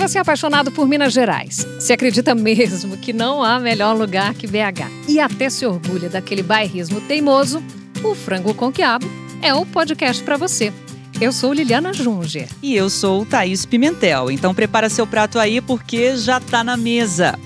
você é apaixonado por Minas Gerais, se acredita mesmo que não há melhor lugar que BH e até se orgulha daquele bairrismo teimoso, o Frango com Quiabo é o podcast para você. Eu sou Liliana Junger. E eu sou Thaís Pimentel. Então prepara seu prato aí porque já tá na mesa.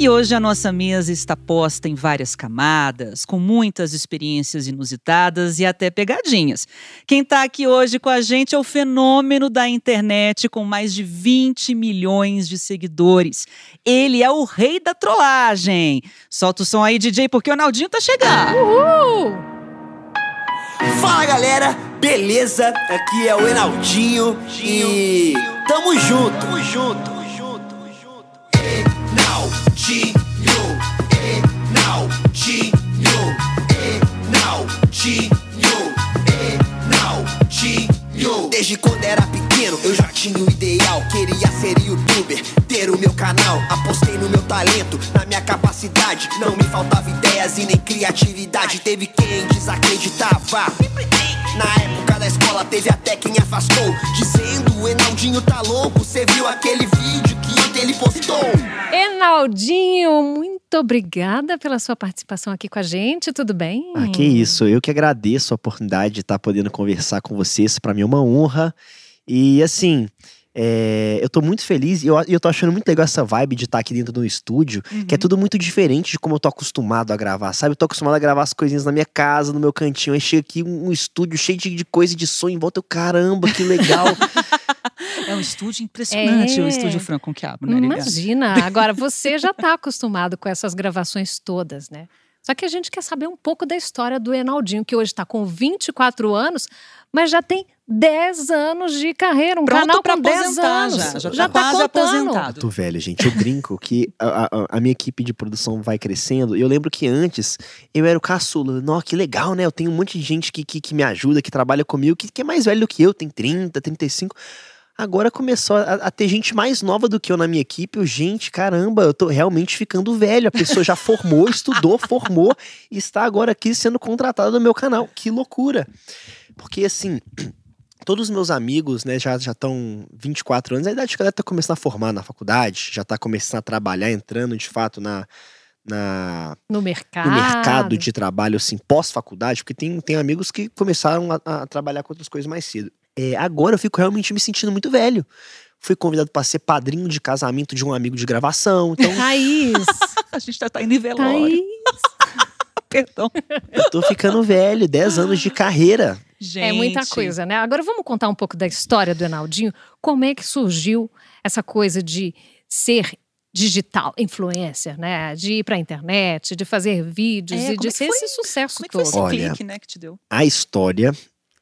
E hoje a nossa mesa está posta em várias camadas, com muitas experiências inusitadas e até pegadinhas. Quem está aqui hoje com a gente é o fenômeno da internet com mais de 20 milhões de seguidores. Ele é o rei da trollagem. Solta o som aí, DJ, porque o Naldinho tá chegando. Uhul! Fala galera, beleza? Aqui é o Enaldinho e tamo junto. Tamo junto. Desde quando era pequeno eu já tinha o ideal, queria ser youtuber, ter o meu canal. Apostei no meu talento, na minha capacidade. Não me faltava ideias e nem criatividade. Teve quem desacreditava. Na época da escola teve até quem afastou Dizendo, Enaldinho tá louco Cê viu aquele Enaldinho, muito obrigada pela sua participação aqui com a gente, tudo bem? Ah, que isso, eu que agradeço a oportunidade de estar podendo conversar com vocês, para mim é uma honra. E assim, é, eu tô muito feliz e eu, eu tô achando muito legal essa vibe de estar aqui dentro do estúdio, uhum. que é tudo muito diferente de como eu tô acostumado a gravar, sabe? Eu tô acostumado a gravar as coisinhas na minha casa, no meu cantinho, aí chega aqui um, um estúdio cheio de, de coisa de som em volta, eu, caramba, que legal. É um estúdio impressionante, é. o estúdio Franco com Quiabo, né? Imagina, agora você já tá acostumado com essas gravações todas, né? Só que a gente quer saber um pouco da história do Enaldinho, que hoje está com 24 anos, mas já tem 10 anos de carreira, um Pronto canal com 10 anos. Já, já, já tá, tá quase contando. aposentado. Tô velho, gente. Eu brinco que a, a, a, minha equipe de produção vai crescendo. Eu lembro que antes eu era o caçula. Nossa, que legal, né? Eu tenho um monte de gente que, que, que me ajuda, que trabalha comigo, que, que é mais velho do que eu, tem 30, 35. Agora começou a, a, ter gente mais nova do que eu na minha equipe. Eu, gente, caramba, eu tô realmente ficando velho. A pessoa já formou, estudou, formou e está agora aqui sendo contratada no meu canal. Que loucura! Porque assim, todos os meus amigos, né, já já estão 24 anos, a idade que ela tá começando a formar na faculdade, já tá começando a trabalhar, entrando de fato na na, no mercado. no mercado de trabalho, assim, pós-faculdade, porque tem, tem amigos que começaram a, a trabalhar com outras coisas mais cedo. É, agora eu fico realmente me sentindo muito velho. Fui convidado para ser padrinho de casamento de um amigo de gravação. Então... Thaís! a gente já tá indo em velório. Thaís! Perdão. Eu tô ficando velho, 10 anos de carreira. Gente. É muita coisa, né? Agora vamos contar um pouco da história do Enaldinho. Como é que surgiu essa coisa de ser digital influencer, né? De ir pra internet, de fazer vídeos É, e de é ser foi? esse sucesso Como é que foi todo. esse Olha. clique, né, que te deu? A história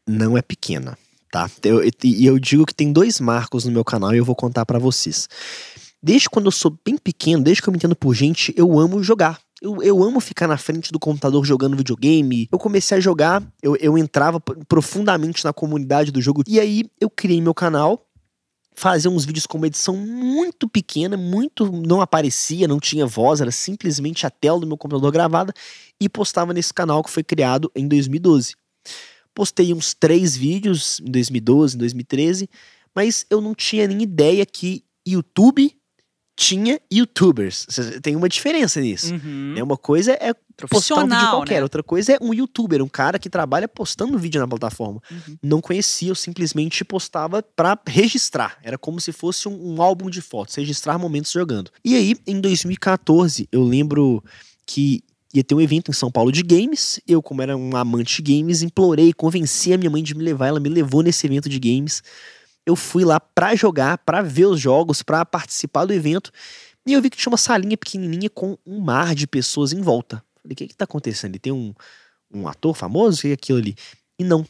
não é pequena, tá? Eu- E eu, digo que tem dois marcos no meu canal e eu vou contar pra vocês. Desde quando eu sou bem pequeno, desde que eu me entendo por gente, eu amo jogar. Eu, eu amo ficar na frente do computador jogando videogame. Eu comecei a jogar, eu, eu entrava profundamente na comunidade do jogo. E aí eu criei meu canal, fazia uns vídeos com uma edição muito pequena, muito. não aparecia, não tinha voz, era simplesmente a tela do meu computador gravada e postava nesse canal que foi criado em 2012. Postei uns três vídeos em 2012, em 2013, mas eu não tinha nem ideia que YouTube tinha YouTubers. Tem uma diferença nisso. Uhum. Né? Uma coisa é postar um vídeo qualquer, né? outra coisa é um youtuber, um cara que trabalha postando vídeo na plataforma. Uhum. Não conhecia, eu simplesmente postava pra registrar. Era como se fosse um, um álbum de fotos, registrar momentos jogando. E aí, em 2014, eu lembro que ia ter um evento em São Paulo de games. Eu, como era um amante de games, implorei, convenci a minha mãe de me levar. Ela me levou nesse evento de games. Eu fui lá pra jogar, pra ver os jogos, pra participar do evento. E eu vi que tinha uma salinha pequenininha com um mar de pessoas em volta. Falei, o que que tá acontecendo? Ali tem um, um ator famoso? O que é aquilo ali? E não.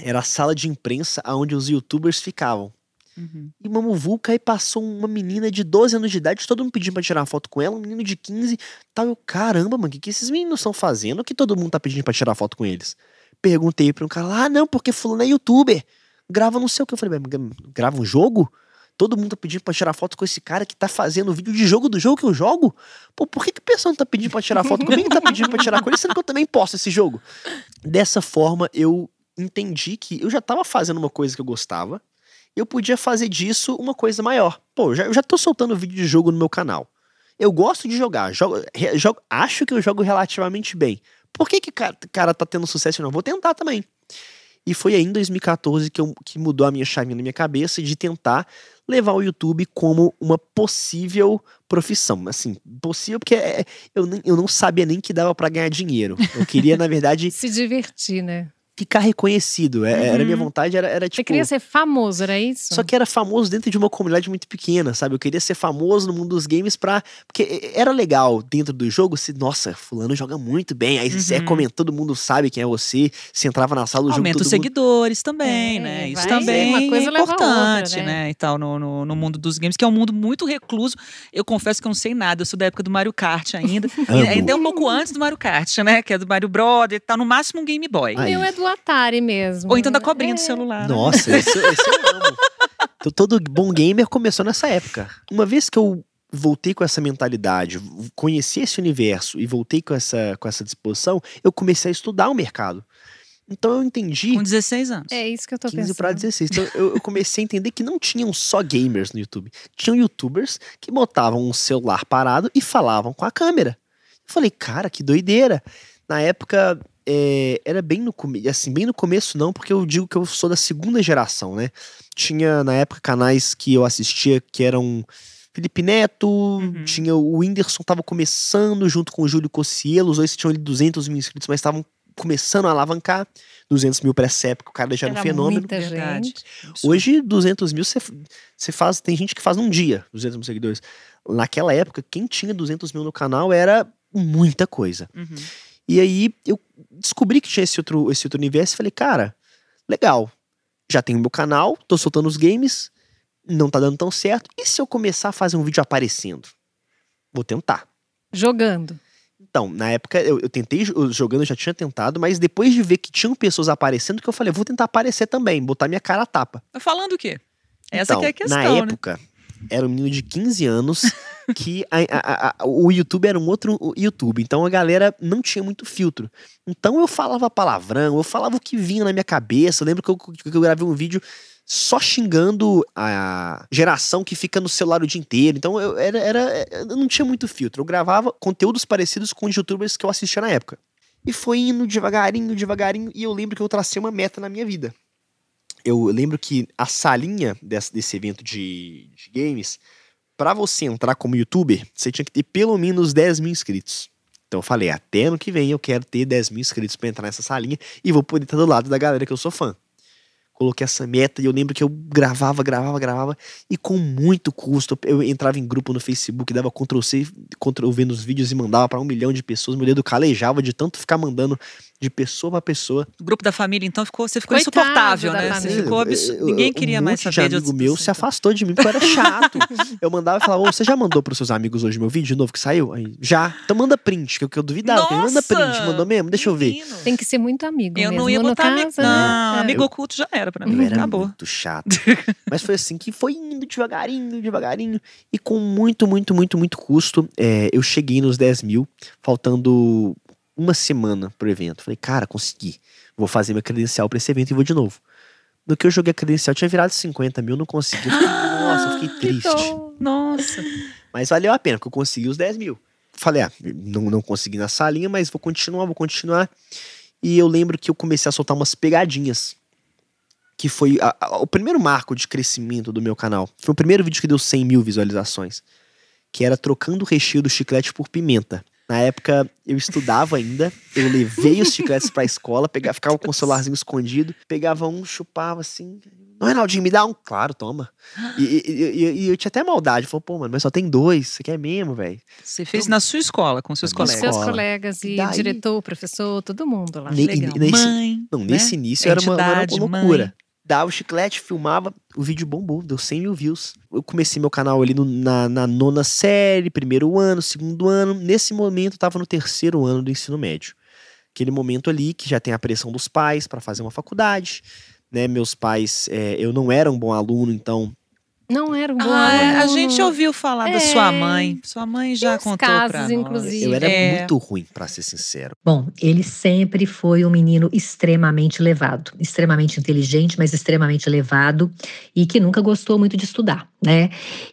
Era a sala de imprensa onde os youtubers ficavam. Uhum. E uma muvuca aí passou uma menina de 12 anos de idade, todo mundo pedindo pra tirar foto com ela, um menino de 15, tal. Eu, caramba, mano, o que, que esses meninos estão fazendo que todo mundo tá pedindo pra tirar foto com eles? Perguntei pra um cara, ah, não, porque fulano é youtuber, grava não sei o que. Eu falei, "Mas grava um jogo? Todo mundo tá pedindo pra tirar foto com esse cara que tá fazendo vídeo de jogo do jogo que eu jogo? Pô, por que, que o pessoal não tá pedindo pra tirar foto comigo? Tá pedindo pra tirar com ele, sendo que eu também posto esse jogo? Dessa forma, eu entendi que eu já tava fazendo uma coisa que eu gostava, eu podia fazer disso uma coisa maior. Pô, já, eu já tô soltando vídeo de jogo no meu canal. Eu gosto de jogar, jogo, re- jogo- acho que eu jogo relativamente bem. Por que que cara, cara tá tendo sucesso e não? Vou tentar também. E foi aí em 2014 que, eu, que mudou a minha chavinha na minha cabeça de tentar levar o YouTube como uma possível profissão. Assim, possível porque é- eu, nem- eu não sabia nem que dava pra ganhar dinheiro. Eu queria, na verdade, Se divertir, né? Ficar reconhecido. É- Era a minha Uhum. vontade, era, era Você tipo. queria ser famoso, era isso? Só que era famoso dentro de uma comunidade muito pequena, sabe? Eu queria ser famoso no mundo dos games pra. Porque era legal dentro do jogo se, nossa, fulano joga muito bem. Aí você é Uhum. comenta, todo mundo sabe quem é você. Você entrava na sala do jogo. Aumenta os mundo... seguidores também, É, né? Isso também uma coisa é a outra, importante, né? né? E tal, no, no, no mundo dos games, que é um mundo muito recluso. Eu confesso que eu não sei nada, eu sou da época do Mario Kart ainda. e ainda é um pouco antes do Mario Kart, né? Que é do Mario Brother, tá no máximo um Game Boy. O meu é do Atari mesmo. Ou então da cobrinha É. do celular. né? Nossa, esse, esse eu amo. Então, todo bom gamer começou nessa época. Uma vez que eu voltei com essa mentalidade, conheci esse universo e voltei com essa, com essa disposição, eu comecei a estudar o mercado. Então eu entendi. Com 16 anos. É isso que eu tô 15 pensando. para 16. Então eu, eu comecei a entender que não tinham só gamers no YouTube. Tinham youtubers que botavam um celular parado e falavam com a câmera. Eu falei, cara, que doideira. Na época, é, era bem no começo, assim, bem no começo não, porque eu digo que eu sou da segunda geração, né? Tinha, na época, canais que eu assistia que eram Felipe Neto, Uhum. tinha o Whindersson tava começando junto com o Júlio Cossielo, os dois tinham ali 200 mil inscritos, mas estavam começando a alavancar. 200 mil para essa época, o cara já era um Era fenômeno. muita gente. Hoje, 200 mil, você você faz. Tem gente que faz num dia 200 mil seguidores. Naquela época, quem tinha 200 mil no canal era muita coisa. Uhum. E aí eu descobri que tinha esse outro, esse outro universo e falei, cara, legal. Já tenho meu canal, tô soltando os games, não tá dando tão certo. E se eu começar a fazer um vídeo aparecendo? Vou tentar. Jogando. Então, na época, eu, eu tentei jo- jogando, eu já tinha tentado, mas depois de ver que tinham pessoas aparecendo, que eu falei, vou tentar aparecer também, botar minha cara a tapa. Tá falando o quê? Essa Então, que é a questão, Na né? época, era um menino de 15 anos que a- a- a- o YouTube era um outro YouTube. Então a galera não tinha muito filtro. Então eu falava palavrão, eu falava o que vinha na minha cabeça. Eu lembro que eu, que eu gravei um vídeo só xingando a geração que fica no celular o dia inteiro. Então eu, era, era, eu não tinha muito filtro. Eu gravava conteúdos parecidos com os youtubers que eu assistia na época. E foi indo devagarinho, devagarinho. E eu lembro que eu tracei uma meta na minha vida eu lembro que a salinha desse, desse evento de, de games, pra você entrar como youtuber, você tinha que ter pelo menos 10 mil inscritos. Então eu falei, até ano que vem eu quero ter 10 mil inscritos pra entrar nessa salinha e vou poder estar do lado da galera que eu sou fã. Coloquei essa meta e eu lembro que eu gravava, gravava, gravava e com muito custo. Eu entrava em grupo no Facebook, dava Ctrl C, Ctrl V nos vídeos e mandava pra um milhão de pessoas. Meu dedo calejava de tanto ficar mandando de pessoa pra pessoa. O grupo da família, então, ficou, você ficou Coitado insuportável, né? Você ficou abs... Eu- Ninguém eu- queria um mais saber de amigo outras meu se afastou de mim porque eu era chato. eu mandava e falava, "Ô, você já mandou pros seus amigos hoje meu vídeo de novo que saiu? Aí, já. Então manda print, que eu, que eu duvidava. que manda print, Nossa! mandou mesmo? Deixa eu ver. Menino. Tem que ser muito amigo Eu mesmo. não ia no botar amigo. caso, né? Não, É. amigo oculto já era pra mim. Eu era Acabou. muito chato. Mas foi assim que foi indo devagarinho, devagarinho. E com muito, muito, muito, muito custo, é, eu cheguei nos 10 mil, faltando uma semana pro evento. Falei, cara, consegui. Vou fazer minha credencial pra esse evento e vou de novo. No que eu joguei a credencial, tinha virado 50 mil, não consegui. Eu fiquei, Nossa, eu fiquei Que triste. Nossa. Mas valeu a pena, porque eu consegui os 10 mil. Falei, ah, não, não consegui na salinha, mas vou continuar, vou continuar. E eu lembro que eu comecei a soltar umas pegadinhas. Que foi a- a- o primeiro marco de crescimento do meu canal. Foi o primeiro vídeo que deu 100 mil visualizações. Que era trocando o recheio do chiclete por pimenta. Na época, eu estudava ainda, eu levei os chicletes pra escola, pegava, ficava com o celularzinho escondido, pegava um, chupava assim. Não, Reinaldinho, me dá um. Claro, toma. E, e- e- e eu tinha até maldade. Falei, pô, mano, mas só tem dois. Você quer mesmo, velho? Você fez na sua escola, com seus colegas. seus escola. colegas e Daí- diretor, professor, todo mundo lá. Ne- Legal. nesse- Mãe. Não, né? nesse início era uma, uma Entidade, loucura. mãe. Dava o chiclete, filmava, o vídeo bombou, deu 100 mil views. Eu comecei meu canal ali no- na, na nona série, primeiro ano, segundo ano. Nesse momento, eu tava no terceiro ano do ensino médio. Aquele momento ali que já tem a pressão dos pais para fazer uma faculdade, né? Meus pais, é, eu não era um bom aluno, então Não era um bom Ah, a gente ouviu falar da É. sua mãe. Sua mãe já uns contou casos, pra nós. inclusive. Eu era É. muito ruim, pra ser sincero. Bom, ele sempre foi um menino extremamente levado, extremamente inteligente, mas extremamente levado e que nunca gostou muito de estudar, né?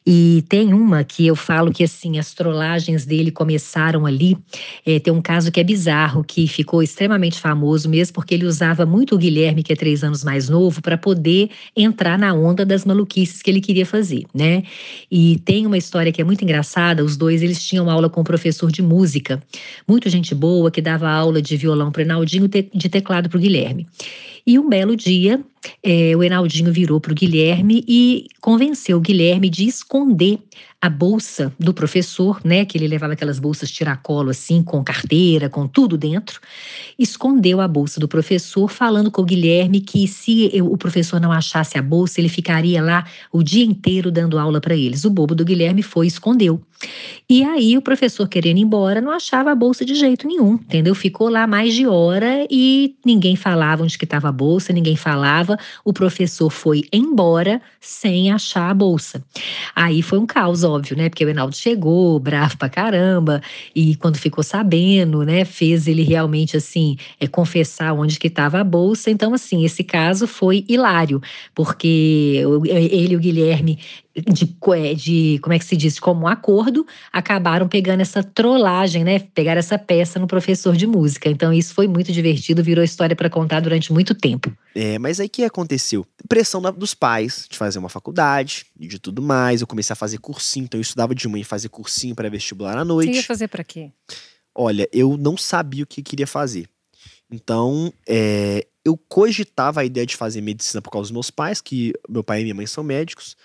E tem uma que eu falo que assim as trollagens dele começaram ali. É, tem um caso que é bizarro, que ficou extremamente famoso mesmo porque ele usava muito o Guilherme, que é três anos mais novo, para poder entrar na onda das maluquices que ele queria fazer, né? E tem uma história que é muito engraçada. Os dois eles tinham aula com um professor de música muito gente boa, que dava aula de violão para o Enaldinho de teclado para o Guilherme. E um belo dia, eh, o Enaldinho virou para o Guilherme e convenceu o Guilherme de esconder a bolsa do professor, né? Que ele levava aquelas bolsas tiracolo assim, com carteira, com tudo dentro. Escondeu a bolsa do professor, falando com o Guilherme que se eu- o professor não achasse a bolsa, ele ficaria lá o dia inteiro dando aula para eles. O bobo do Guilherme foi e escondeu. E aí o professor querendo ir embora não achava a bolsa de jeito nenhum, entendeu? Ficou lá mais de hora e ninguém falava onde que estava a bolsa, ninguém falava. O professor foi embora sem achar a bolsa. Aí foi um caos, óbvio, né? Porque o Enaldo chegou, bravo pra caramba, e quando ficou sabendo, né, fez ele realmente assim, é, confessar onde que estava a bolsa. Então, assim, esse caso foi hilário, porque ele e o Guilherme de, co- é, de, como é que se diz, como acordo, acabaram pegando essa trollagem, né? Pegaram essa peça no professor de música. Então isso foi muito divertido, virou história para contar durante muito tempo. É, mas aí o que aconteceu? Pressão da- dos pais de fazer uma faculdade e de tudo mais. Eu comecei a fazer cursinho, então eu estudava de manhã e fazia cursinho para vestibular à Você noite. ia fazer pra quê? Olha, eu não sabia o que queria fazer. Então, é, eu cogitava a ideia de fazer medicina por causa dos meus pais, que meu pai e minha mãe são médicos.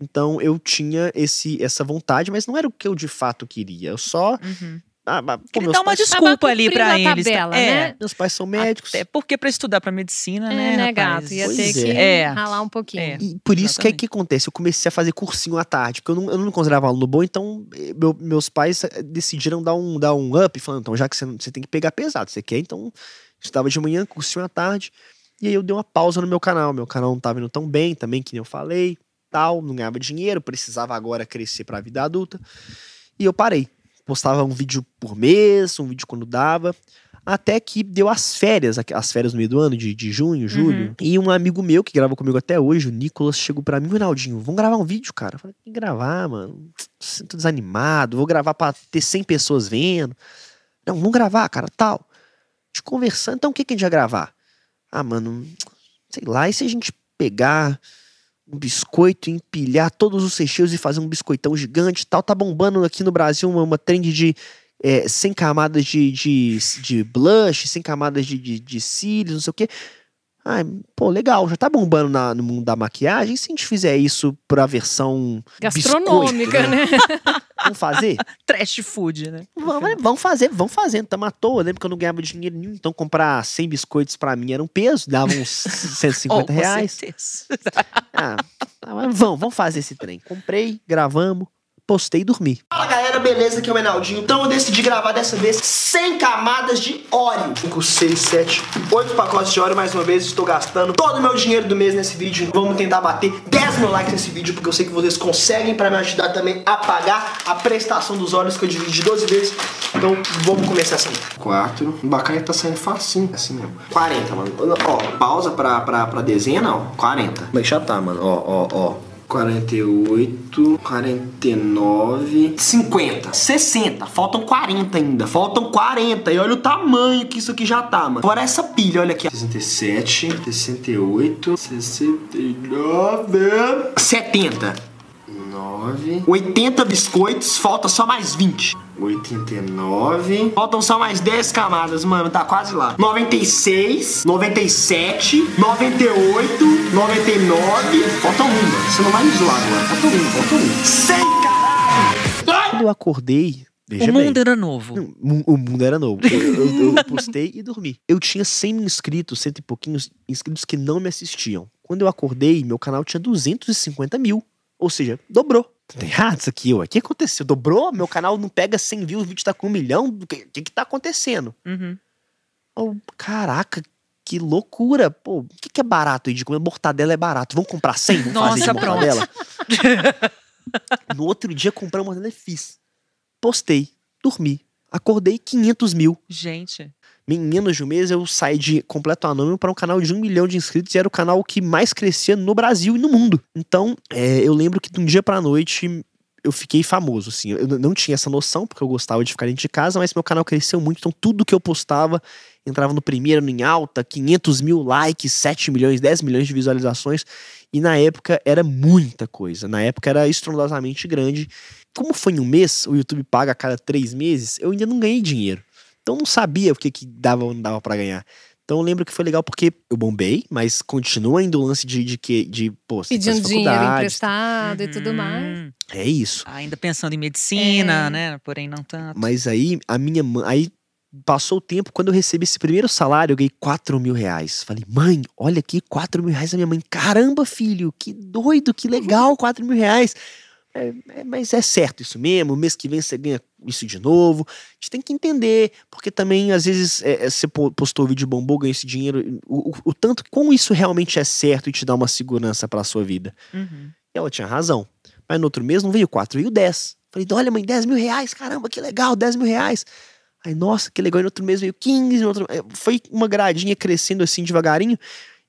Então, eu tinha esse, essa vontade, mas não era o que eu de fato queria. Eu só. Uhum. Ah, ah, pô, Queria dar uma pais, desculpa ali pra cumprindo a eles. tá? tabela, é. né? meus pais são médicos. Até porque pra estudar pra medicina, É, né, né, gato? Ia Pois ter que é. ralar um pouquinho. É. E por isso que é que acontece, eu comecei a fazer cursinho à tarde, porque eu não, eu não me considerava aluno bom, então eh, meu- meus pais eh, decidiram dar um, dar um up, falando, então já que você, você tem que pegar pesado, você quer, então estava de manhã, cursinho à tarde, e aí eu dei uma pausa no meu canal, meu canal não tava indo tão bem também, que nem eu falei, tal, não ganhava dinheiro, precisava agora crescer pra vida adulta, e eu parei, postava um vídeo por mês, um vídeo quando dava, até que deu as férias, as férias no meio do ano, de, de junho, julho. E um amigo meu que grava comigo até hoje, o Nicolas, chegou pra mim, Ronaldinho, vamos gravar um vídeo, cara. Eu falei, que gravar, mano. Sinto desanimado, vou gravar pra ter 100 pessoas vendo. Não, vamos gravar, cara, tal. De conversando, então o que, que a gente vai gravar? Ah, mano, sei lá, e se a gente pegar um biscoito, empilhar todos os recheios e fazer um biscoitão gigante tal? Tá bombando aqui no Brasil uma, uma trend de é, sem camadas de, de, de blush, sem camadas de, de, de cílios, não sei o quê. Ai, pô, legal, já tá bombando na- no mundo da maquiagem. E se a gente fizer isso pra versão Gastronômica, biscoito, né? Vamos fazer? Trash food, né? Vamos, vamos fazer, vamos fazendo. Tamo à toa. Eu lembro que eu não ganhava dinheiro nenhum, então comprar 100 biscoitos pra mim era um peso, dava uns 150 Oh, com reais. certeza. Ah, ah, mas vamos, vamos fazer esse trem. Comprei, gravamos, postei e dormi. Fala galera, beleza? Aqui é o Menaldinho. Então eu decidi gravar dessa vez 100 camadas de óleo. 5, 6, 7, 8 pacotes de óleo mais uma vez. Estou gastando todo o meu dinheiro do mês nesse vídeo. Vamos tentar bater 10 mil likes nesse vídeo, porque eu sei que vocês conseguem para me ajudar também a pagar a prestação dos óleos que eu dividi de 12 vezes. Então vamos começar assim. 4. Bacana que tá saindo facinho, assim mesmo. 40, mano. Ó, pausa pra, pra, pra dezena, ó. 40. Mas já tá, mano. Ó, ó, ó. 48, 49, 50, 60. Faltam 40 ainda. Faltam 40. E olha o tamanho que isso aqui já tá, mano. Fora essa pilha, olha aqui. ó. 67, 68, 69, 70. 9, 80 biscoitos, falta só mais 20. 89. Faltam só mais 10 camadas, mano. Tá quase lá. 96, 97, 98, 99. Falta uma. Você não vai me zoar agora. Falta um, falta um. 100, caralho! Quando eu acordei, veja o bem. mundo era novo. Não, O mundo era novo. Eu, eu- eu postei e dormi. Eu tinha 100 mil inscritos, cento e pouquinhos inscritos que não me assistiam. Quando eu acordei, meu canal tinha 250 mil. Ou seja, dobrou. Tá errado isso aqui, ué. O que aconteceu? Dobrou? Meu canal não pega 100 views, o vídeo tá com um milhão? O que, que que tá acontecendo? Uhum. Oh, caraca, que loucura. Pô, o que, que é barato aí de comer? Mortadela é barato. Vamos comprar 100? Vamos fazer de Nossa, mortadela? no outro dia, comprei uma mortadela e fiz. Postei, dormi. Acordei 500 mil. Gente. Em menos de um mês, eu saí de completo anônimo para um canal de um milhão de inscritos e era o canal que mais crescia no Brasil e no mundo. Então, é, eu lembro que de um dia pra noite eu fiquei famoso, assim. Eu não tinha essa noção, porque eu gostava de ficar dentro de casa, mas meu canal cresceu muito, então tudo que eu postava entrava no primeiro, em alta, 500 mil likes, 7 milhões, 10 milhões de visualizações. E na época era muita coisa. Na época era estrondosamente grande. Como foi em um mês, o YouTube paga a cada três meses, eu ainda não ganhei dinheiro. Então eu não sabia o que, que dava ou não dava pra ganhar. Então eu lembro que foi legal porque eu bombei, mas continua ainda o lance de, de que, de, pô, Pedindo dinheiro emprestado e tudo mais. Uhum. É isso. Ainda pensando em medicina, É. né? Porém, não tanto. Mas aí a minha mãe. Aí passou o tempo, quando eu recebi esse primeiro salário, eu ganhei 4 mil reais. Falei, mãe, olha aqui, 4 mil reais da minha mãe. Caramba, filho, que doido, que legal, 4 mil reais. É, é, mas é certo isso mesmo, mês que vem você ganha isso de novo. A gente tem que entender, porque também, às vezes, é, é, você po- postou o vídeo bombou, ganhou esse dinheiro. O, o, o tanto, como isso realmente é certo e te dá uma segurança pra sua vida. Uhum. E ela tinha razão. Mas no outro mês não veio 4, veio 10. Falei, olha, mãe, 10 mil reais, caramba, que legal, 10 mil reais. Aí, nossa, que legal. E no outro mês veio 15, no outro... eh, Foi uma gradinha crescendo assim devagarinho.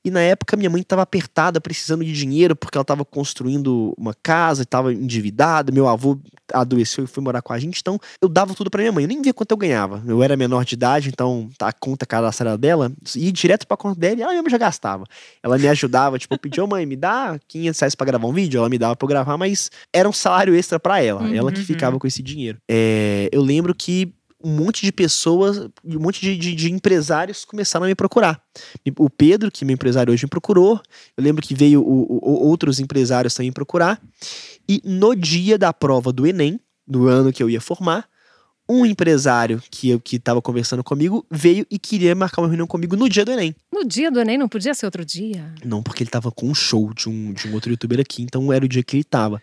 E na época minha mãe estava apertada, precisando de dinheiro, porque ela estava construindo uma casa, estava endividada. Meu avô adoeceu e foi morar com a gente. Então eu dava tudo para minha mãe. Eu nem via quanto eu ganhava. Eu era menor de idade, então a conta cadastral dela ia direto pra conta dela e ela mesma já gastava. Ela me ajudava, tipo, eu pedia, ô mãe, me dá 500 reais pra gravar um vídeo. Ela me dava pra eu gravar, mas era um salário extra pra ela. Ela que Uhum. ficava com esse dinheiro. É, eu lembro que um monte de pessoas, um monte de, de- de empresários começaram a me procurar. O Pedro, que é meu empresário hoje, me procurou. Eu lembro que veio o- o- outros empresários também me procurar. E no dia da prova do Enem, do ano que eu ia formar, um empresário que eu que estava conversando comigo veio e queria marcar uma reunião comigo no dia do Enem. No dia do Enem não podia ser outro dia. Não, porque ele tava com um show de um, de um outro youtuber aqui, então era o dia que ele tava.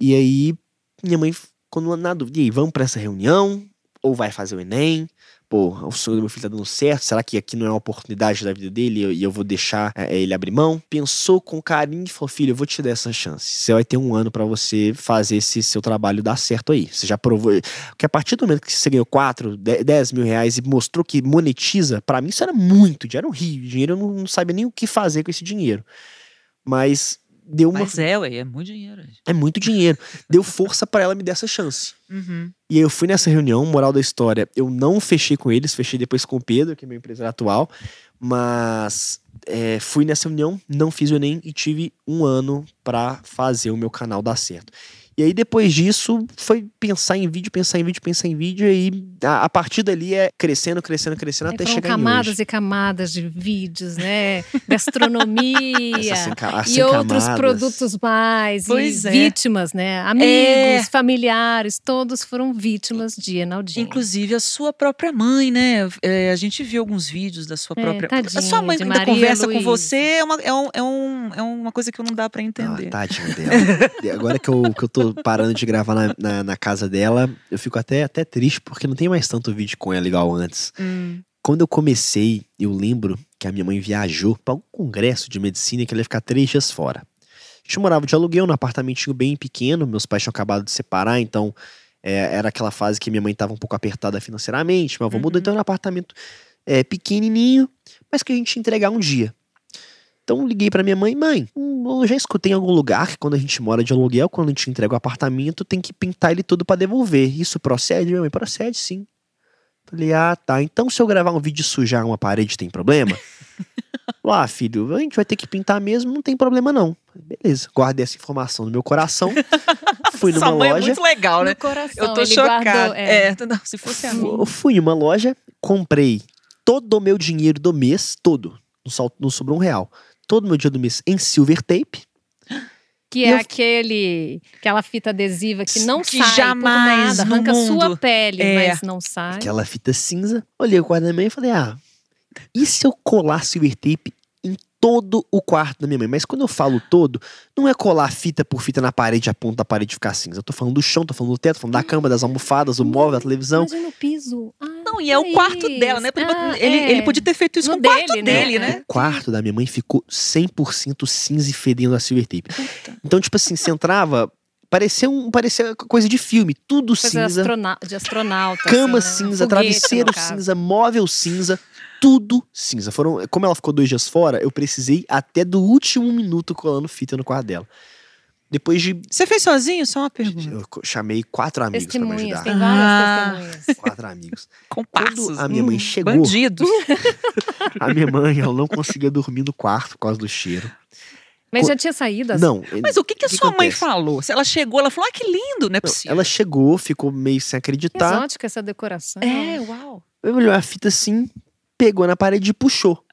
E aí, minha mãe, quando na dúvida, e aí, vamos pra essa reunião? Ou vai fazer o Enem? Pô, o sonho do meu filho tá dando certo? Será que aqui não é uma oportunidade da vida dele e eu, vou deixar é, ele abrir mão? Pensou com carinho e falou: filho, eu vou te dar essa chance. Você vai ter um ano pra você fazer esse seu trabalho dar certo aí. Você já provou. Porque a partir do momento que você ganhou 4, 10 mil reais e mostrou que monetiza, pra mim isso era muito dinheiro, era um rio. Dinheiro eu não, não sabia nem o que fazer com esse dinheiro. Mas deu uma. Mas é, ué, é muito dinheiro. É muito dinheiro. Deu força pra ela me dar essa chance. Uhum. E aí eu fui nessa reunião, moral da história, eu não fechei com eles, fechei depois com o Pedro, que é meu empresário atual, mas é, fui nessa reunião, não fiz o Enem e tive um ano pra fazer o meu canal dar certo. E aí depois disso foi pensar em vídeo, pensar em vídeo, pensar em vídeo, e aí a, a partir dali é crescendo, crescendo, crescendo Aí até chegar camadas em hoje. e camadas de vídeos, né? Gastronomia. E outros camadas. produtos mais, Pois e é. vítimas, né? Amigos, É. familiares, todos foram vítimas de Enaldinho. Inclusive a sua própria mãe, né? É, a gente viu alguns vídeos da sua É, própria. tadinha a sua mãe ainda Maria conversa com Luísa. você é uma, é, um, é, um, é uma coisa que não dá pra entender. Ah, tadinho dela. E Agora que eu, que eu tô parando de gravar na, na, na casa dela, eu fico até, até triste porque não tem mais tanto vídeo com ela igual antes. Hum. Quando eu comecei, eu lembro que a minha mãe viajou para um congresso de medicina que ela ia ficar três dias fora. A gente morava de aluguel num apartamentinho bem pequeno, meus pais tinham acabado de separar, então é, era aquela fase que minha mãe estava um pouco apertada financeiramente, meu avô mudou, Uhum. então era um apartamento é, pequenininho, mas que a gente ia entregar um dia. Então eu liguei pra minha mãe, mãe, hum, eu já escutei em algum lugar que quando a gente mora de aluguel, quando a gente entrega o apartamento, tem que pintar ele todo pra devolver. Isso procede? Minha mãe, procede sim. Falei, ah, tá. Então se eu gravar um vídeo e sujar uma parede, tem problema? Falou, ah, filho, a gente vai ter que pintar mesmo, não tem problema não. Beleza, guardei essa informação no meu coração. Fui numa Sua mãe é loja. muito legal, no né? coração, Eu tô guardou, é. é. não, se fosse a mim. Eu fui em uma loja, comprei todo o meu dinheiro do mês, todo. Não sobrou um real. Todo o meu dinheiro do mês em silver tape. Que é eu- aquele, aquela fita adesiva que não Que sai jamais nada, no arranca a sua mundo. pele, É. mas não sai. Aquela fita cinza. Olhei o quadro da minha mãe e falei, ah, e se eu colar silver tape em todo o quarto da minha mãe. Mas quando eu falo todo, não é colar fita por fita na parede, a ponta da parede ficar cinza. Eu tô falando do chão, tô falando do teto, tô falando da cama, das almofadas, do móvel, da televisão. Imagina o piso. Ah, Não, e é o quarto isso. dela, né? Ah, ele, é. ele podia ter feito isso No com o quarto dele, né? dele, né? O quarto da minha mãe ficou 100% cinza e fedendo a silver tape. Então, tipo assim, você entrava, parecia, um, parecia coisa de filme, tudo Coisa cinza. astrona- de astronauta. Cama assim, né? cinza, Foguete, travesseiro cinza, móvel cinza, tudo cinza. Foram, como ela ficou dois dias fora, eu precisei até do último minuto colando fita no quarto dela. Depois de. Você fez sozinho? Só uma pergunta. Eu chamei quatro amigos pra me Testemunhas, ajudar. tem várias Ah. testemunhas. Quatro amigos. Compassos. Quando a minha mãe Hum, chegou- Bandidos. A minha mãe, ela não conseguia dormir no quarto por causa do cheiro. Mas já tinha saído assim. Não. Mas o que, que a que sua mãe acontece? falou? Se ela chegou, ela falou: ah, que lindo, não é Não, possível. ela chegou, ficou meio sem acreditar. Exótica essa decoração. É, uau. olhou a fita assim, pegou na parede e puxou.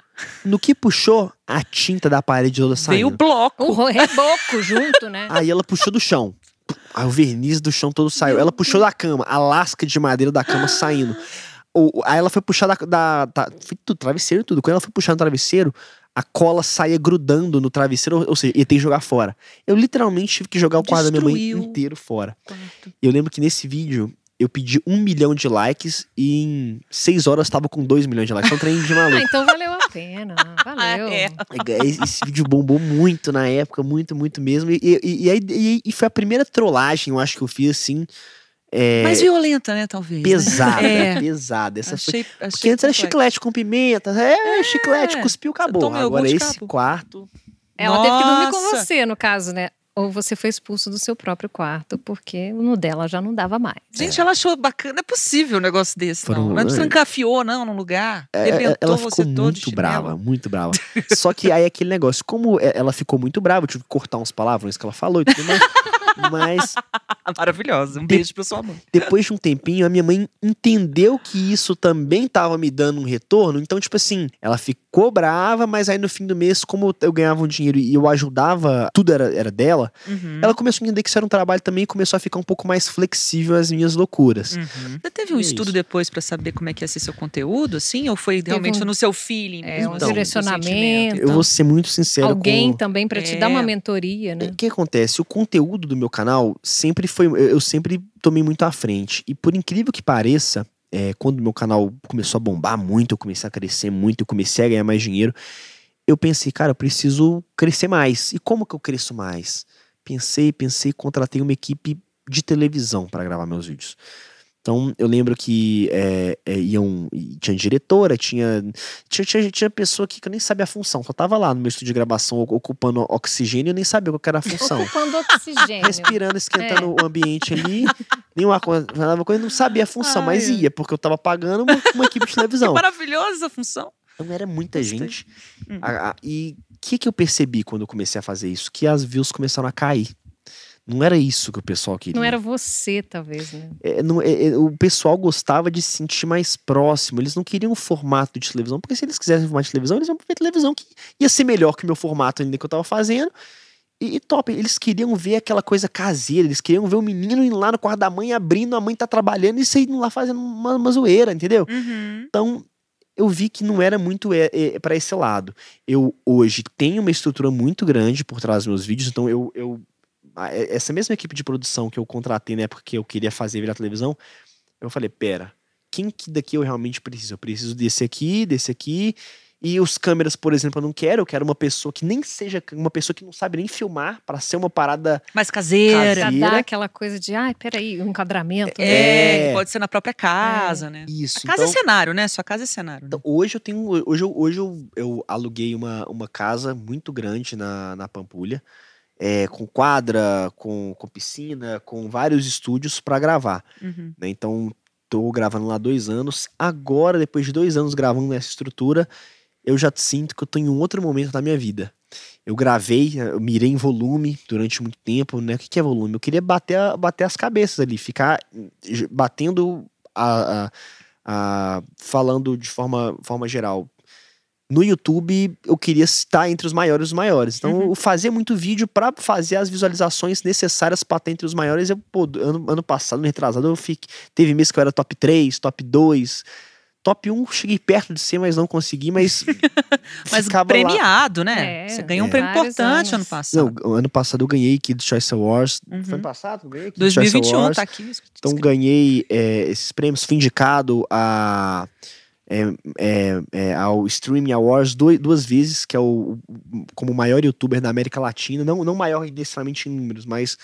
No que puxou, a tinta da parede toda Veio o bloco. O reboco junto, né? Aí ela puxou do chão. Aí o verniz do chão todo saiu. Ela puxou da cama, a lasca de madeira da cama saindo. O- aí ela foi puxar da, da, da- foi tudo, travesseiro e tudo. Quando ela foi puxar no travesseiro, a cola saía grudando no travesseiro, ou, seja, ia ter que jogar fora. Eu literalmente tive que jogar o quadro da minha mãe Destruiu. inteiro fora. E eu lembro que nesse vídeo eu pedi um milhão de likes e em seis horas tava com dois milhões de likes. Foi um trem de Ah, maluco. então valeu a pena. Valeu. É. Esse esse vídeo bombou muito na época, muito, muito mesmo. E, e, e, aí- e- e foi a primeira trollagem, eu acho que eu fiz assim. É, Mais violenta, né, talvez. né? pesada, É. pesada. Essa foi. Achei, achei Porque antes era chiclete com pimenta. É, chiclete, cuspiu, acabou. Agora esse acabou. quarto. Ela teve que dormir com Nossa. você, no caso, né? Ou você foi expulso do seu próprio quarto, porque no dela já não dava mais. Gente, ela achou bacana. Não é possível um negócio desse, Foram- não. Ela não trancafiou, não, num lugar. É, Arrebentou ela você ficou muito brava, muito brava. Só que aí aquele negócio, como é- ela ficou muito brava, eu tive que cortar uns palavrões que ela falou e tudo mais. Mas Maravilhosa. Um beijo pra sua mãe. depois de um tempinho, a minha mãe entendeu que isso também tava me dando um retorno. Então, tipo assim, ela ficou brava, mas aí no fim do mês, como eu ganhava um dinheiro e eu ajudava, tudo era, era dela, Uhum. ela começou a entender que isso era um trabalho também e começou a ficar um pouco mais flexível às minhas loucuras. Uhum. Você teve um É estudo isso. depois pra saber como é que ia ser seu conteúdo, assim? Ou foi realmente um- no seu feeling? É, um assim, direcionamento. Eu vou ser muito sincero Alguém com... também pra te É. dar uma mentoria, né? O que acontece? O conteúdo do meu canal sempre foi. Eu sempre tomei muito à frente. E por incrível que pareça, é, quando meu canal começou a bombar muito, eu comecei a crescer muito, eu comecei a ganhar mais dinheiro, eu pensei, cara, eu preciso crescer mais. E como que eu cresço mais? Pensei, pensei, contratei uma equipe de televisão para gravar meus vídeos. Então, eu lembro que é, é, iam, tinha diretora, tinha, tinha, tinha, tinha pessoa que eu nem sabia a função, só tava lá no meu estúdio de gravação o- ocupando oxigênio e eu nem sabia qual que era a função. Ocupando oxigênio. Respirando, esquentando o ambiente ali, nenhuma coisa, coisa, eu não sabia a função, mas Ai. ia, porque eu tava pagando uma, uma equipe de televisão. Maravilhosa essa função. Então era muita Gostei. gente. Hum. A- a- e o que, que eu percebi quando eu comecei a fazer isso? Que as views começaram a cair. Não era isso que o pessoal queria. Não era você, talvez, né? É, não- é, é, o pessoal gostava de se sentir mais próximo. Eles não queriam um formato de televisão, porque se eles quisessem formato de televisão, eles iam ver televisão que ia ser melhor que o meu formato ainda que eu tava fazendo. E, e top, eles queriam ver aquela coisa caseira, eles queriam ver o menino indo lá no quarto da mãe, abrindo, a mãe tá trabalhando e você indo lá fazendo uma, uma zoeira, entendeu? Uhum. Então, eu vi que não era muito é, para esse lado. Eu hoje tenho uma estrutura muito grande por trás dos meus vídeos, então eu, eu é- essa mesma equipe de produção que eu contratei na época que eu queria fazer virar televisão, eu falei, pera, quem que daqui eu realmente preciso? Eu preciso desse aqui, desse aqui. E os câmeras, por exemplo, eu não quero. Eu quero uma pessoa que nem seja uma pessoa que não sabe nem filmar para ser uma parada. Mais caseira. Caseira. dar aquela coisa de, ai, peraí, um enquadramento. né? É, É. que pode ser na própria casa, né? Isso. A casa então, é cenário, né? Sua casa é cenário. Né? Então, hoje eu tenho. Hoje eu, hoje eu, eu aluguei uma, uma casa muito grande na, na Pampulha, é, com quadra, com, com piscina, com vários estúdios para gravar. Uhum. né? Então, tô gravando lá dois anos. Agora, depois de dois anos gravando nessa estrutura, eu já sinto que eu tô em um outro momento da minha vida. Eu gravei, eu mirei em volume durante muito tempo, né? O que que é volume? Eu queria bater, bater as cabeças ali, ficar j- batendo a, a- a- falando de forma, forma geral. No YouTube, eu queria estar entre os maiores dos maiores. Então, Uhum. eu fazia muito vídeo para fazer as visualizações necessárias para estar entre os maiores. Eu, pô, ano, ano passado, ano retrasado, eu fiquei, teve mês que eu era top 3, top 2. top 1 cheguei perto de ser, mas não consegui, mas. Mas ficava lá. premiado, né? É, Você ganhou um é. prêmio Vários importante anos. ano passado. Não, ano passado eu ganhei Kids Choice Awards. Uhum. Foi ano passado? eu ganhei Kids Choice 2021 Awards. tá aqui. Então ganhei é, esses prêmios, fui indicado a, é, é, é, ao Streaming Awards doi- duas vezes, que é o como o maior youtuber da América Latina, não, não maior necessariamente em números, mas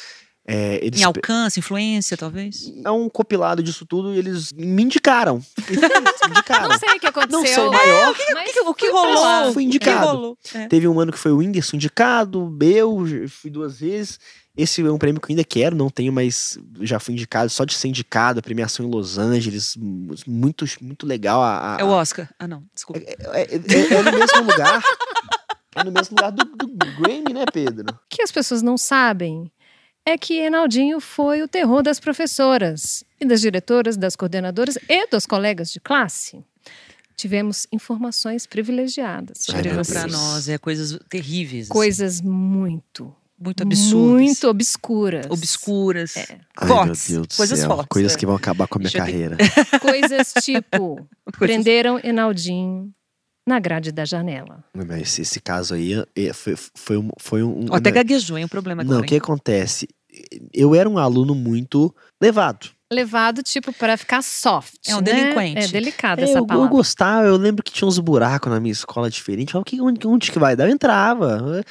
é, eles Em alcance, influência, talvez. é um compilado disso tudo e eles me indicaram. Eles me indicaram. Não sei o que aconteceu. Não sou o maior. mas O que, o que fui pra rolou? Fui O indicado. que rolou? É. Teve um ano que foi o Whindersson indicado, eu fui duas vezes. Esse é um prêmio que eu ainda quero, não tenho, mas já fui indicado, só de ser indicado, a premiação em Los Angeles, muito, muito legal. A, a- É o Oscar. Ah, não, desculpa. É, é- é- é no mesmo lugar. É no mesmo lugar do, do Grammy, né, Pedro? O que as pessoas não sabem é que Enaldinho foi o terror das professoras e das diretoras, das coordenadoras e dos colegas de classe. Tivemos informações privilegiadas. Pra Deus. nós, é coisas terríveis. assim, Coisas muito, muito absurdas. muito obscuras. Obscuras. É. Ai, Fortes. meu Deus do coisas céu. fortes. Coisas é. que vão acabar com a minha Deixa eu carreira. Coisas tipo, Coisas- prenderam Enaldinho na grade da janela. Mas esse, caso aí é, foi, foi um. Foi um Até né? gaguejou, hein? Um problema Não, agora. o que acontece? Eu era um aluno muito levado. Levado, tipo, para ficar soft. É um né? delinquente. É delicada É, essa eu, eu palavra. gostava, eu lembro que tinha uns buracos na minha escola diferente. Eu, que, onde, onde que vai dar? Eu entrava.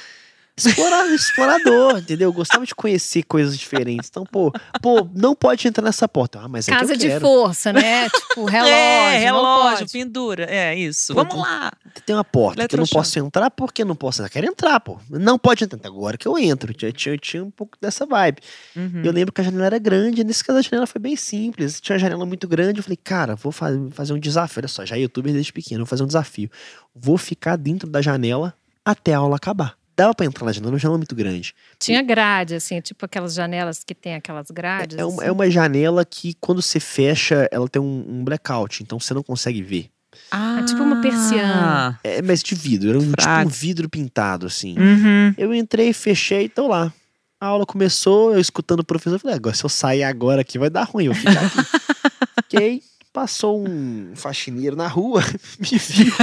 Explorar, explorador, entendeu? Eu gostava de conhecer coisas diferentes. Então, pô, pô, não pode entrar nessa porta. Ah, mas é que Casa eu de força, né? tipo, relógio. é, não relógio, pode. pendura. É isso. Pô, Vamos tu- lá. Tem uma porta que eu não posso entrar, por que não posso? Eu quero entrar, pô. Não pode entrar. Agora que eu entro. Tinha, tinha, tinha um pouco dessa vibe. Uhum. Eu lembro que a janela era grande. Nesse caso, a janela foi bem simples. Tinha uma janela muito grande. Eu falei, cara, vou fa- fazer um desafio. Olha só, já é youtuber desde pequeno. Vou fazer um desafio. Vou ficar dentro da janela até a aula acabar. Dava pra entrar na janela, uma janela muito grande. Tinha grade, assim, tipo aquelas janelas que tem aquelas grades. É uma, assim. é uma janela que, quando você fecha, ela tem um, um blackout. Então você não consegue ver. Ah, É tipo uma persiana. É, mas de vidro. Era um, tipo um vidro pintado, assim. Uhum. Eu entrei, fechei e tô lá. A aula começou, eu escutando o professor, eu falei, agora se eu sair agora aqui vai dar ruim, eu vou ficar aqui. Fiquei, passou um faxineiro na rua, me viu.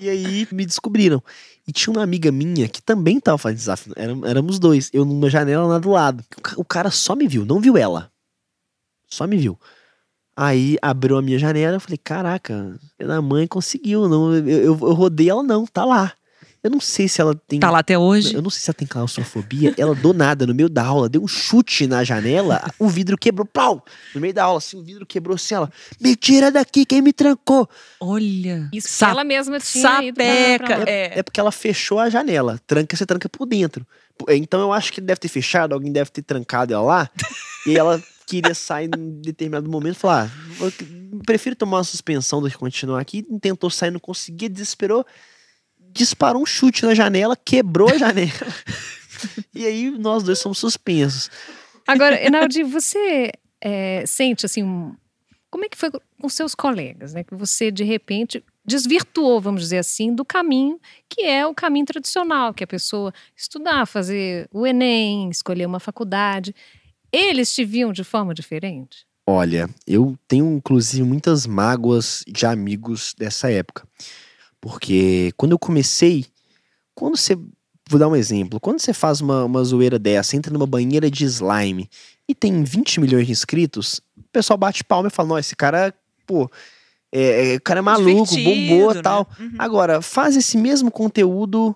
E aí me descobriram. E tinha uma amiga minha que também tava fazendo desafio. Éram- Éramos dois, eu numa janela lá do lado. O ca- O cara só me viu, não viu ela. Só me viu. Aí abriu a minha janela, eu falei, caraca, a mãe conseguiu, não, eu, eu, eu rodei ela não, tá lá. Eu não sei se ela tem Tá lá até hoje. eu não sei se ela tem claustrofobia. Ela do nada, no meio da aula, deu um chute na janela, o vidro quebrou, pau! No meio da aula, assim, o vidro quebrou assim, ela, me tira daqui, quem me trancou? Olha. Isso Sa- ela mesma tinha ido pra- pra sapeca. lá. É. É porque ela fechou a janela. Tranca, você tranca por dentro. Então eu acho que deve ter fechado, alguém deve ter trancado ela lá. e ela queria sair em determinado momento e falar: ah, prefiro tomar uma suspensão do que continuar aqui. Tentou sair, não conseguia, desesperou. Disparou um chute na janela, quebrou a janela. e aí nós dois somos suspensos. Agora, Enaldi, você é, sente assim, um- como é que foi com seus colegas, né? Que você de repente desvirtuou, vamos dizer assim, do caminho que é o caminho tradicional, que é a pessoa estudar, fazer o Enem, escolher uma faculdade. Eles te viam de forma diferente? Olha, eu tenho inclusive muitas mágoas de amigos dessa época. Porque quando eu comecei, quando você. Vou dar um exemplo. Quando você faz uma, uma zoeira dessa, entra numa banheira de slime e tem 20 milhões de inscritos, o pessoal bate palma e fala: Nossa, esse cara, pô, é, é- o cara é maluco, bombou né? e tal. Uhum. Agora, faz esse mesmo conteúdo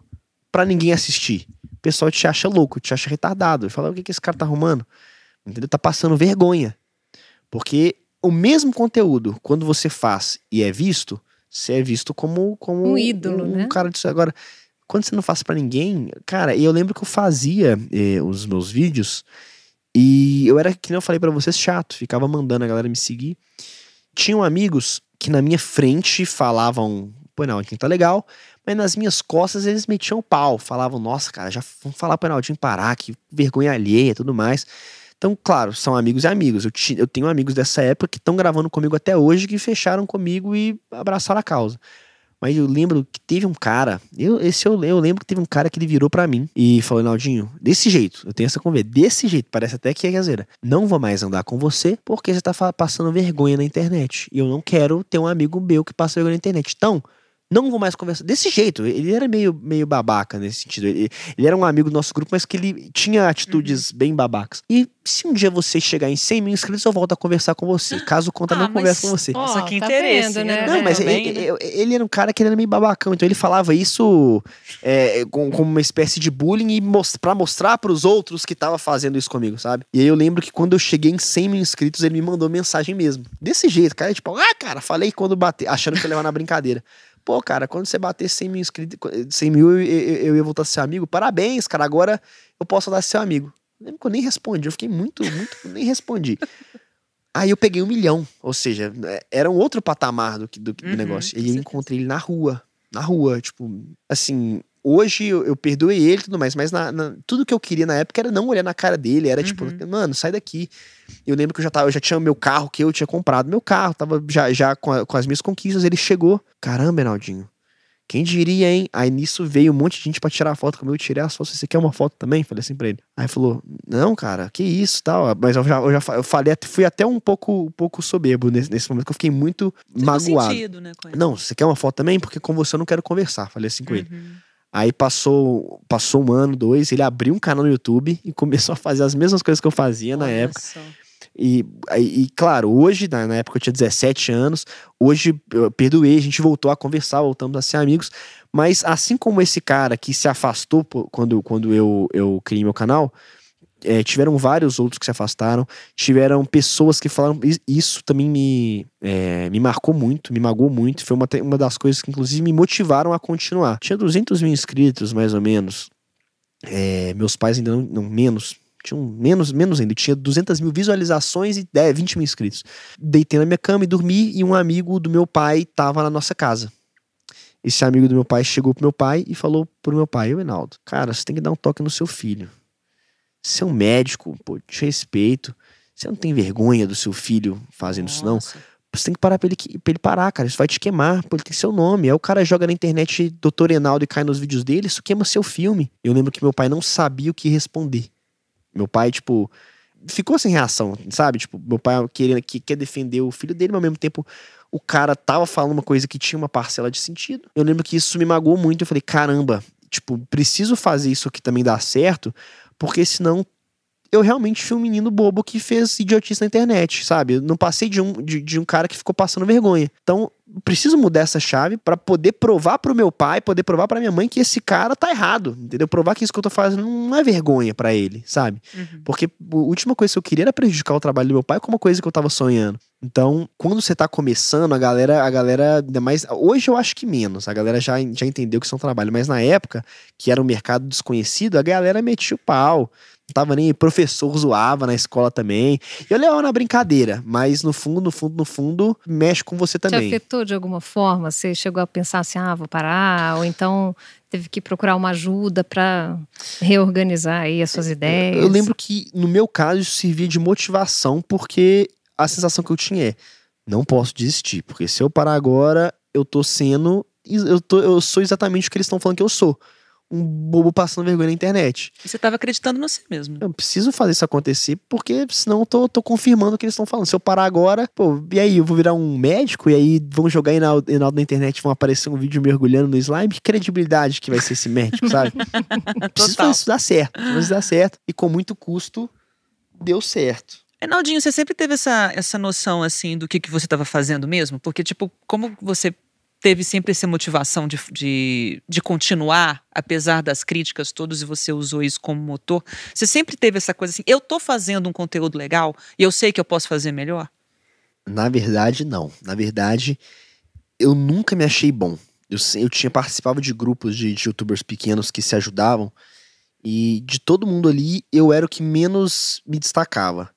pra ninguém assistir. O pessoal te acha louco, te acha retardado. Fala, o que, que esse cara tá arrumando? Entendeu? Tá passando vergonha. Porque o mesmo conteúdo, quando você faz e é visto, você é visto como, como Um ídolo, um, né? cara disso. Agora, quando você não faz pra ninguém, cara, e eu lembro que eu fazia eh, os meus vídeos e eu era, que nem eu falei pra vocês, chato. Ficava mandando a galera me seguir. Tinham amigos que na minha frente falavam, pô, não, tá legal. Mas nas minhas costas eles metiam o pau. Falavam, nossa, cara, já vamos falar pro Enaldinho parar, que vergonha alheia e tudo mais. Então, claro, são amigos e amigos. Eu, eu tenho amigos dessa época que estão gravando comigo até hoje, que fecharam comigo e abraçaram a causa. Mas eu lembro que teve um cara, eu, esse eu, eu lembro que teve um cara que ele virou pra mim e falou, Naldinho, desse jeito, eu tenho essa conversa, desse jeito, parece até que é caseira. Não vou mais andar com você porque você tá passando vergonha na internet. E eu não quero ter um amigo meu que passa vergonha na internet. Então, não vou mais conversar. Desse jeito, ele era meio, meio babaca nesse sentido. Ele, ele era um amigo do nosso grupo, mas que ele tinha atitudes bem babacas. E se um dia você chegar em 100 mil inscritos, eu volto a conversar com você. Caso contra, Ah, não converso com você. Nossa, que tá interesse, vendo, né? né? Não, mas também, ele, ele- ele era um cara que ele era meio babacão, então ele falava isso é, com, como uma espécie de bullying e most, pra mostrar pros outros que tava fazendo isso comigo, sabe? E aí eu lembro que quando eu cheguei em 100 mil inscritos, ele me mandou mensagem mesmo. Desse jeito, cara, tipo, ah, cara, falei quando bater, achando que ia levar na brincadeira. Pô, cara, quando você bater 100 mil inscritos, 100 mil, eu, eu, eu ia voltar a ser amigo. Parabéns, cara, agora eu posso dar a ser seu amigo. Lembro que eu nem respondi, eu fiquei muito, muito, nem respondi. Aí eu peguei um milhão, ou seja, é, era um outro patamar do, que- do, do Uhum, negócio. E eu encontrei ele na rua, na rua, tipo, assim, hoje eu, eu perdoei ele e tudo mais, mas na- na- tudo que eu queria na época era não olhar na cara dele, era tipo, Uhum. mano, sai daqui. Eu lembro que eu já, tava, eu já tinha meu carro que eu tinha comprado, meu carro, tava já, já com, a- com as minhas conquistas, ele chegou, caramba, Reinaldinho, quem diria, hein? Aí nisso veio um monte de gente pra tirar foto comigo. Eu tirei as fotos. Você quer uma foto também? Falei assim pra ele. Aí falou: Não, cara, que isso tal. Mas eu já, eu já eu falei, fui até um pouco, um pouco soberbo nesse, nesse momento, que eu fiquei muito Fez magoado. sentido, né. Não, você quer uma foto também? Porque com você eu não quero conversar. Falei assim com ele. Aí passou, passou um ano, dois, ele abriu um canal no YouTube e começou a fazer as mesmas coisas que eu fazia na Olha época. só. E, e, claro, hoje, na, na época eu tinha 17 anos, hoje eu perdoei, a gente voltou a conversar, voltamos a ser amigos, mas assim como esse cara que se afastou quando, quando eu, eu criei meu canal, é, tiveram vários outros que se afastaram, tiveram pessoas que falaram, "Is- isso também me, é, me marcou muito, me magoou muito, foi uma, uma das coisas que inclusive me motivaram a continuar. Tinha 200 mil inscritos, mais ou menos, É, meus pais ainda não, não menos, tinham menos, menos ainda, tinha 200 mil visualizações e 10, 20 mil inscritos. Deitei na minha cama e dormi e um amigo do meu pai tava na nossa casa. Esse amigo do meu pai chegou pro meu pai e falou pro meu pai, ô Enaldo, cara, você tem que dar um toque no seu filho. Você é um médico, pô, te respeito. Você não tem vergonha do seu filho fazendo isso, não? Nossa. Você tem que parar pra ele, que- pra ele parar, cara. Isso vai te queimar. Pô, ele tem seu nome. Aí o cara joga na internet Doutor Enaldo e cai nos vídeos dele, isso queima seu filme. Eu lembro que meu pai não sabia o que responder. Meu pai, tipo, ficou sem reação, sabe? Tipo, meu pai querendo, que quer defender o filho dele, mas ao mesmo tempo o cara tava falando uma coisa que tinha uma parcela de sentido. Eu lembro que isso me magoou muito. Eu falei, caramba, tipo, preciso fazer isso aqui também dar certo, porque senão eu realmente fui um menino bobo que fez idiotice na internet, sabe? Eu não passei de um, de, de um cara que ficou passando vergonha. Então, preciso mudar essa chave pra poder provar pro meu pai, poder provar pra minha mãe que esse cara tá errado, entendeu? Provar que isso que eu tô fazendo não é vergonha pra ele, sabe? Uhum. Porque a última coisa que eu queria era prejudicar o trabalho do meu pai com uma coisa que eu tava sonhando. Então, quando você tá começando, a galera, a galera, ainda mais. Hoje eu acho que menos. A galera já, já entendeu que isso é um trabalho. Mas na época, que era um mercado desconhecido, a galera metia o pau. Não tava nem. Professor zoava na escola também. Eu levava na brincadeira, mas no fundo, no fundo, no fundo, mexe com você Te também. afetou de alguma forma? Você chegou a pensar assim, ah, vou parar? Ou então teve que procurar uma ajuda para reorganizar aí as suas ideias? Eu lembro que, no meu caso, isso servia de motivação, porque a sensação que eu tinha é: não posso desistir, porque se eu parar agora, eu tô sendo. Eu, tô, eu sou exatamente o que eles estão falando que eu sou. Um bobo passando vergonha na internet. E você estava acreditando no si mesmo. Eu preciso fazer isso acontecer, porque senão eu tô, tô confirmando o que eles estão falando. Se eu parar agora, pô, e aí, eu vou virar um médico, e aí vão jogar Enaldo na internet vão aparecer um vídeo mergulhando no slime? Que credibilidade que vai ser esse médico, sabe? Preciso fazer isso dar certo. Preciso fazer isso dar certo. E com muito custo, deu certo. Reinaldinho, você sempre teve essa, essa noção, assim, do que, que você estava fazendo mesmo? Porque, tipo, como você teve sempre essa motivação de, de, de continuar, apesar das críticas todas, e você usou isso como motor, você sempre teve essa coisa assim, eu tô fazendo um conteúdo legal e eu sei que eu posso fazer melhor? Na verdade, não. Na verdade, eu nunca me achei bom. Eu, eu tinha participava de grupos de, de youtubers pequenos que se ajudavam. E de todo mundo ali, eu era o que menos me destacava.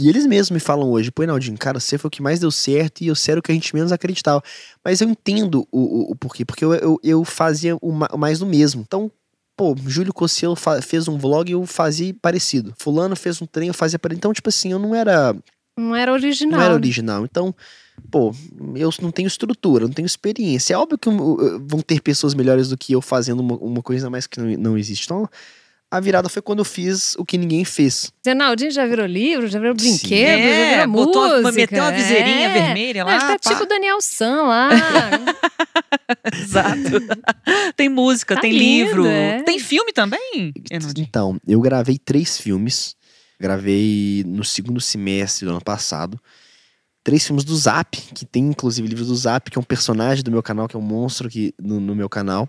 E eles mesmos me falam hoje, pô, Naldinho, cara, você foi o que mais deu certo e eu era o que a gente menos acreditava. Mas eu entendo o, o, o porquê, porque eu, eu, eu fazia o ma- mais do mesmo. Então, pô, Júlio Cossielo fa- fez um vlog e eu fazia parecido. Fulano fez um trem, eu fazia parecido. Então, tipo assim, eu não era Não era original. não era original. Então, pô, eu não tenho estrutura, não tenho experiência. É óbvio que vão ter pessoas melhores do que eu fazendo uma, uma coisa mais que não, não existe. Então, a virada foi quando eu fiz o que ninguém fez. Zenaldinho já virou livro, já virou brinquedo, é, já virou botou, música. Meteu uma viseirinha é. vermelha lá. Ele tá pá. tipo o Daniel San lá. Exato. tem música, Tá tem lindo, livro. é. Tem filme também? Então, eu gravei três filmes. Gravei no segundo semestre do ano passado. Três filmes do Zap, que tem inclusive livros do Zap, que é um personagem do meu canal, que é um monstro aqui no, no meu canal.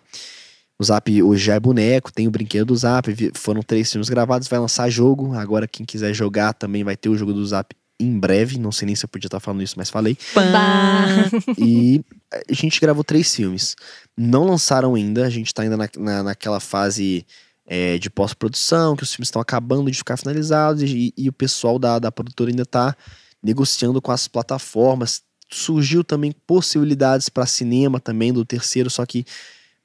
O Zap hoje já é boneco, tem o brinquedo do Zap. Foram três filmes gravados, vai lançar jogo. Agora, quem quiser jogar também vai ter o jogo do Zap em breve. Não sei nem se eu podia estar falando isso, mas falei. Bah. E a gente gravou três filmes. Não lançaram ainda, a gente tá ainda na, na- naquela fase é, de pós-produção, que os filmes estão acabando de ficar finalizados e, e o pessoal da, da produtora ainda tá negociando com as plataformas. Surgiu também possibilidades para cinema também do terceiro, só que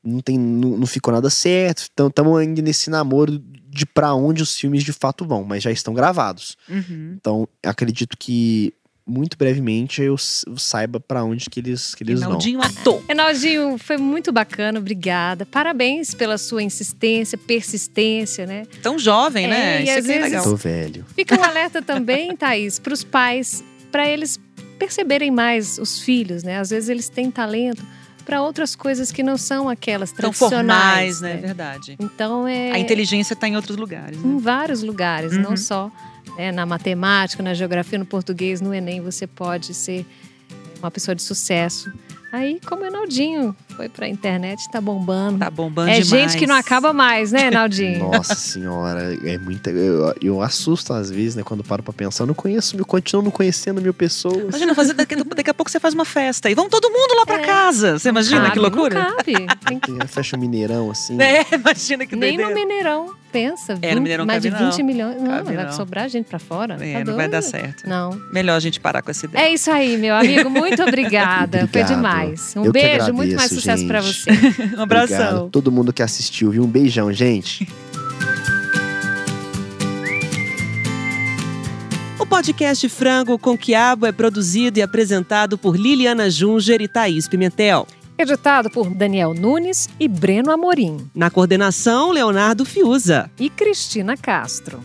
não, tem, não, não ficou nada certo. Então estamos ainda nesse namoro de para onde os filmes de fato vão, mas já estão gravados. Uhum. Então, acredito que muito brevemente eu saiba pra onde que eles, que eles vão. Enaldinho ator. Renaldinho, foi muito bacana, obrigada. Parabéns pela sua insistência, persistência, né? Tão jovem, É, né? e Isso às aqui é vezes- legal. Tô velho. Fica um alerta também, Thaís, para os pais, para eles perceberem mais os filhos, né? Às vezes eles têm talento para outras coisas que não são aquelas tradicionais, formais, né? Verdade. Então é A inteligência tá em outros lugares, né? em vários lugares, Uhum. não só né, na matemática, na geografia, no português, no Enem, você pode ser uma pessoa de sucesso. Aí, como o Enaldinho foi pra internet, tá bombando. Tá bombando é demais. gente que não acaba mais, né, Enaldinho? Nossa senhora, é muita. Eu, eu assusto às vezes, né? Quando paro pra pensar. Eu não conheço, eu continuo não conhecendo mil pessoas. Imagina, fazer, daqui, daqui a pouco você faz uma festa e vão todo mundo lá pra É. casa. Você imagina Cabe, que loucura? Não cabe. Tem que- Tem- Fecha o Mineirão assim. É, imagina que Nem no. Mineirão, pensa. É, no 20 Mineirão mais de cabe 20 não. milhões. Não, Cabe vai não. sobrar gente pra fora. É, tá não vai dar certo. Não. Melhor a gente parar com essa ideia. É isso aí, meu amigo. Muito obrigada. Foi Obrigado. demais. Um Eu beijo, muito mais agradeço, sucesso pra gente. você. um abração. Obrigado a todo mundo que assistiu, viu? Um beijão, gente. O podcast Frango com Quiabo é produzido e apresentado por Liliana Junger e Thaís Pimentel. Editado por Daniel Nunes e Breno Amorim. Na coordenação, Leonardo Fiuza. E Cristina Castro.